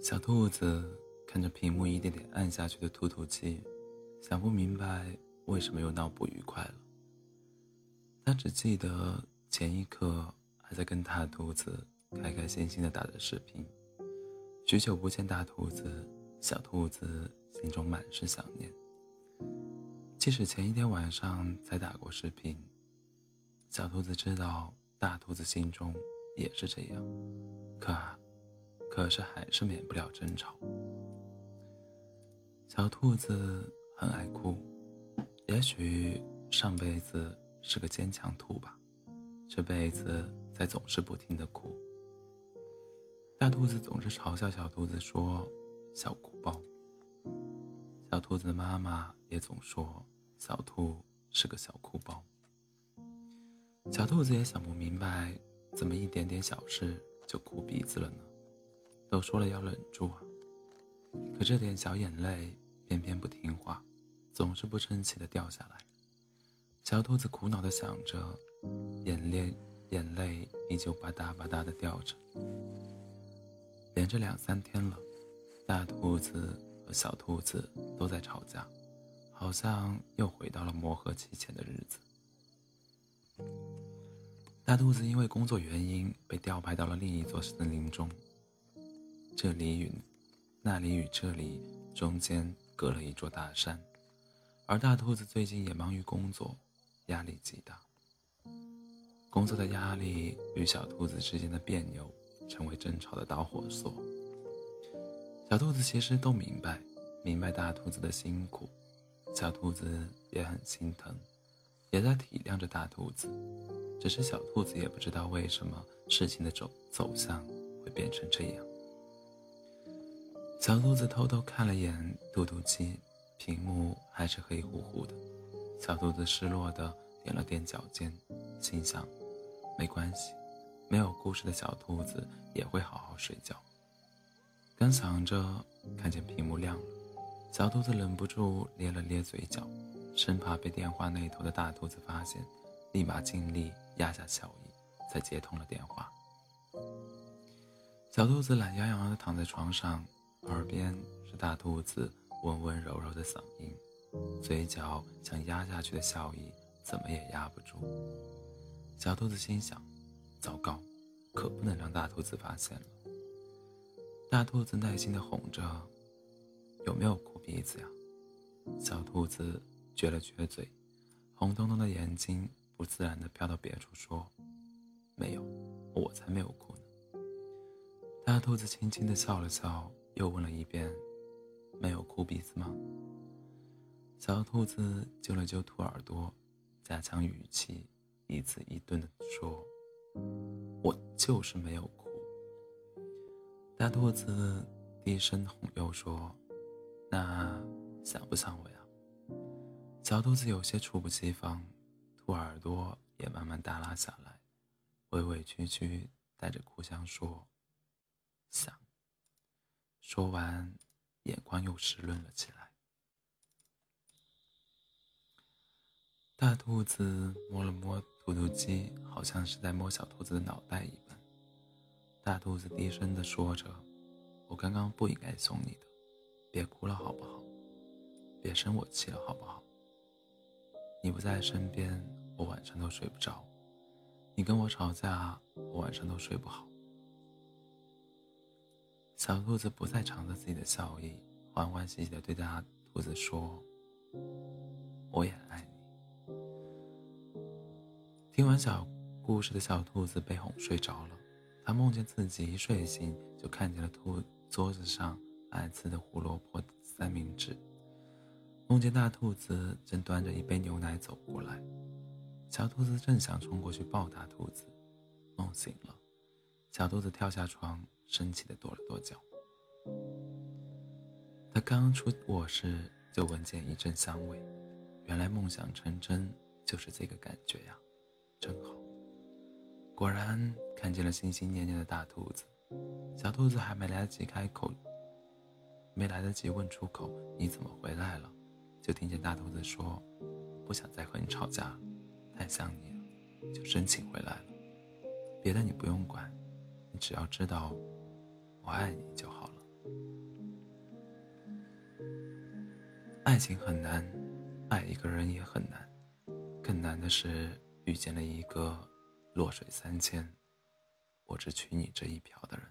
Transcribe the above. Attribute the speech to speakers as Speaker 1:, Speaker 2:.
Speaker 1: 小兔子看着屏幕一点点暗下去的兔兔鸡，想不明白为什么又闹不愉快了。他只记得前一刻还在跟大兔子开开心心的打着视频，许久不见大兔子，小兔子心中满是想念。即使前一天晚上才打过视频，小兔子知道大兔子心中也是这样，可，可是还是免不了争吵。小兔子很爱哭，也许上辈子是个坚强兔吧，这辈子才总是不停的哭。大兔子总是嘲笑小兔子说：“小哭包。”小兔子妈妈也总说小兔是个小哭包。小兔子也想不明白，怎么一点点小事就哭鼻子了呢？都说了要忍住啊，可这点小眼泪偏偏不听话，总是不争气的掉下来。小兔子苦恼的想着，眼泪眼泪依旧吧嗒吧嗒的掉着。连着两三天了，大兔子。和小兔子都在吵架，好像又回到了磨合期前的日子。大兔子因为工作原因被调派到了另一座森林中，这里与那里与这里中间隔了一座大山，而大兔子最近也忙于工作，压力极大。工作的压力与小兔子之间的别扭，成为争吵的导火索。小兔子其实都明白，明白大兔子的辛苦，小兔子也很心疼，也在体谅着大兔子。只是小兔子也不知道为什么事情的走走向会变成这样。小兔子偷偷看了眼兔兔机，屏幕还是黑乎乎的。小兔子失落的踮了踮脚尖，心想：没关系，没有故事的小兔子也会好好睡觉。刚想着，看见屏幕亮了，小兔子忍不住咧了咧嘴角，生怕被电话那头的大兔子发现，立马尽力压下笑意，才接通了电话。小兔子懒洋洋地躺在床上，耳边是大兔子温温柔柔的嗓音，嘴角想压下去的笑意怎么也压不住。小兔子心想：糟糕，可不能让大兔子发现了。大兔子耐心地哄着：“有没有哭鼻子呀？”小兔子撅了撅嘴，红彤彤的眼睛不自然地飘到别处，说：“没有，我才没有哭呢。”大兔子轻轻地笑了笑，又问了一遍：“没有哭鼻子吗？”小兔子揪了揪兔耳朵，加强语气，一字一顿地说：“我就是没有哭。”大兔子低声哄又说：“那想不想我呀？”小兔子有些猝不及防，兔耳朵也慢慢耷拉下来，委委屈屈带着哭腔说：“想。”说完，眼光又湿润了起来。大兔子摸了摸兔兔鸡，好像是在摸小兔子的脑袋一般。大兔子低声的说着：“我刚刚不应该送你的，别哭了好不好？别生我气了好不好？你不在身边，我晚上都睡不着。你跟我吵架，我晚上都睡不好。”小兔子不再藏着自己的笑意，欢欢喜喜的对大兔子说：“我也爱你。”听完小故事的小兔子被哄睡着了。他梦见自己一睡醒就看见了兔桌子上爱吃的胡萝卜三明治，梦见大兔子正端着一杯牛奶走过来，小兔子正想冲过去抱大兔子，梦醒了，小兔子跳下床，生气的跺了跺脚。他刚出卧室就闻见一阵香味，原来梦想成真就是这个感觉呀，真好。果然看见了心心念念的大兔子，小兔子还没来得及开口，没来得及问出口“你怎么回来了”，就听见大兔子说：“不想再和你吵架，太想你了，就申请回来了。别的你不用管，你只要知道我爱你就好了。”爱情很难，爱一个人也很难，更难的是遇见了一个弱水三千，我只娶你这一瓢的人。